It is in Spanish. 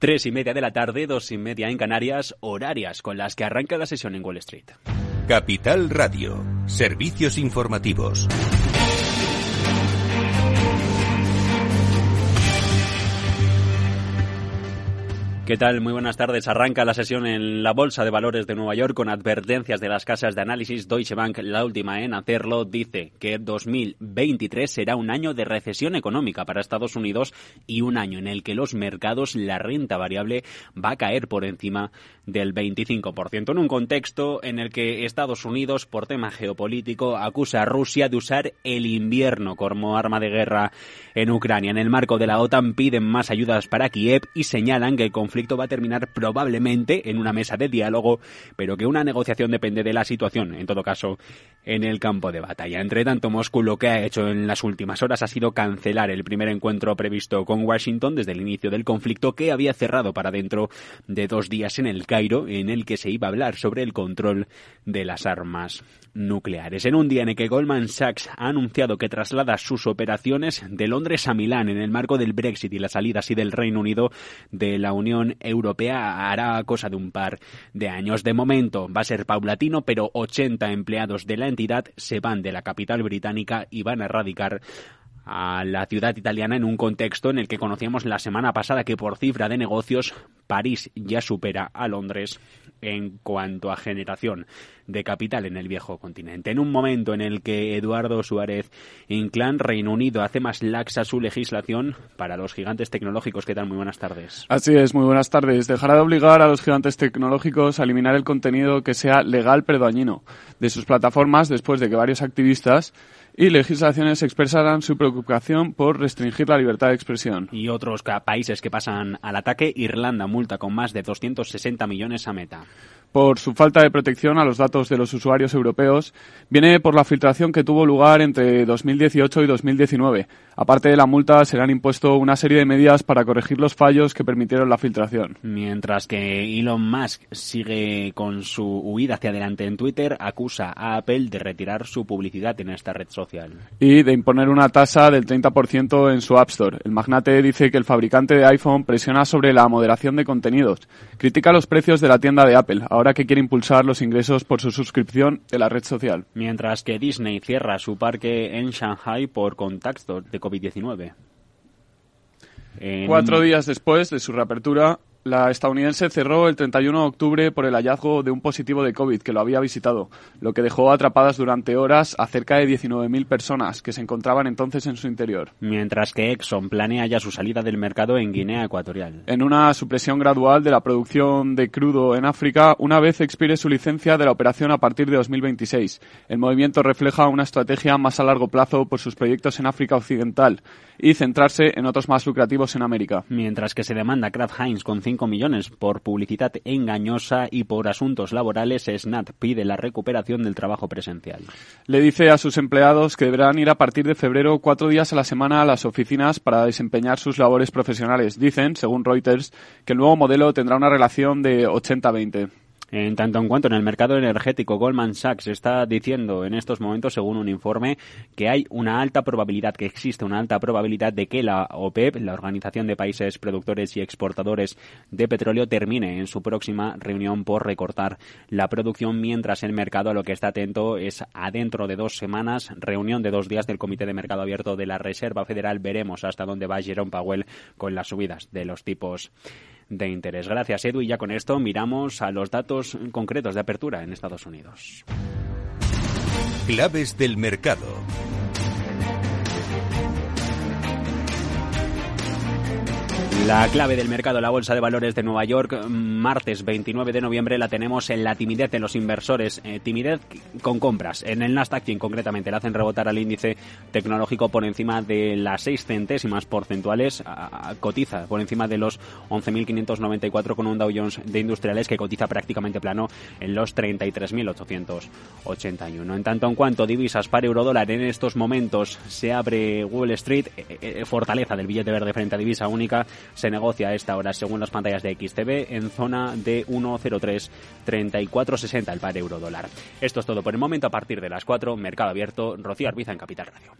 Tres y media de la tarde, dos y media en Canarias, horarias con las que arranca la sesión en Wall Street. Capital Radio, servicios informativos. ¿Qué tal? Muy buenas tardes. Arranca la sesión en la Bolsa de Valores de Nueva York con advertencias de las casas de análisis. Deutsche Bank, la última en hacerlo, dice que 2023 será un año de recesión económica para Estados Unidos y un año en el que los mercados, la renta variable, va a caer por encima del 25%. En un contexto en el que Estados Unidos, por tema geopolítico, acusa a Rusia de usar el invierno como arma de guerra en Ucrania. En el marco de la OTAN piden más ayudas para Kiev y señalan que el conflicto va a terminar probablemente en una mesa de diálogo, pero que una negociación depende de la situación, en todo caso, en el campo de batalla. Entre tanto, Moscú lo que ha hecho en las últimas horas ha sido cancelar el primer encuentro previsto con Washington desde el inicio del conflicto que había cerrado para dentro de dos días en el Cairo, en el que se iba a hablar sobre el control de las armas nucleares. En un día en el que Goldman Sachs ha anunciado que traslada sus operaciones de Londres a Milán en el marco del Brexit y la salida así del Reino Unido de la Unión Europea hará cosa de un par de años. De momento va a ser paulatino, pero 80 empleados de la entidad se van de la capital británica y van a radicar a la ciudad italiana en un contexto en el que conocíamos la semana pasada que por cifra de negocios París ya supera a Londres en cuanto a generación de capital en el viejo continente. En un momento en el que Eduardo Suárez Inclán, Reino Unido, hace más laxa su legislación para los gigantes tecnológicos. ¿Qué tal? Muy buenas tardes. Así es, muy buenas tardes. Dejará de obligar a los gigantes tecnológicos a eliminar el contenido que sea legal pero dañino de sus plataformas después de que varios activistas y legislaciones expresarán su preocupación por restringir la libertad de expresión. Y otros países que pasan al ataque, Irlanda multa con más de 260 millones a Meta por su falta de protección a los datos de los usuarios europeos viene por la filtración que tuvo lugar entre 2018 y 2019. Aparte de la multa, serán impuesto una serie de medidas para corregir los fallos que permitieron la filtración. Mientras que Elon Musk sigue con su huida hacia adelante en Twitter, acusa a Apple de retirar su publicidad en esta red social. Y de imponer una tasa del 30% en su App Store. El magnate dice que el fabricante de iPhone presiona sobre la moderación de contenidos. Critica los precios de la tienda de Apple ahora que quiere impulsar los ingresos por su suscripción de la red social. Mientras que Disney cierra su parque en Shanghai por contacto de COVID-19. Cuatro días después de su reapertura, la estadounidense cerró el 31 de octubre por el hallazgo de un positivo de COVID que lo había visitado, lo que dejó atrapadas durante horas a cerca de 19.000 personas que se encontraban entonces en su interior. Mientras que Exxon planea ya su salida del mercado en Guinea Ecuatorial. En una supresión gradual de la producción de crudo en África una vez expire su licencia de la operación a partir de 2026. El movimiento refleja una estrategia más a largo plazo por sus proyectos en África Occidental y centrarse en otros más lucrativos en América. Mientras que se demanda Kraft Heinz con 5 millones por publicidad engañosa y por asuntos laborales, SNAT pide la recuperación del trabajo presencial. Le dice a sus empleados que deberán ir a partir de febrero cuatro días a la semana a las oficinas para desempeñar sus labores profesionales. Dicen, según Reuters, que el nuevo modelo tendrá una relación de 80-20. En tanto en cuanto en el mercado energético, Goldman Sachs está diciendo en estos momentos, según un informe, que hay una alta probabilidad, que existe una alta probabilidad de que la OPEP, la Organización de Países Productores y Exportadores de Petróleo, termine en su próxima reunión por recortar la producción, mientras el mercado a lo que está atento es adentro de dos semanas, reunión de dos días del Comité de Mercado Abierto de la Reserva Federal. Veremos hasta dónde va Jerome Powell con las subidas de los tipos de interés. Gracias, Edu. Y ya con esto miramos a los datos concretos de apertura en Estados Unidos. Claves del mercado. La clave del mercado, la Bolsa de Valores de Nueva York, martes 29 de noviembre, la tenemos en la timidez de los inversores. Eh, timidez con compras. En el Nasdaq 100 concretamente, le hacen rebotar al índice tecnológico por encima de las 6 centésimas porcentuales. cotiza por encima de los 11.594 con un Dow Jones de industriales que cotiza prácticamente plano en los 33.881. En tanto en cuanto divisas para eurodólar, en estos momentos se abre Wall Street, eh, eh, fortaleza del billete verde frente a divisa única se negocia a esta hora, según las pantallas de XTV, en zona de 1.033460 el par euro dólar. Esto es todo por el momento. A partir de las 4, Mercado Abierto, Rocío Arbiza en Capital Radio.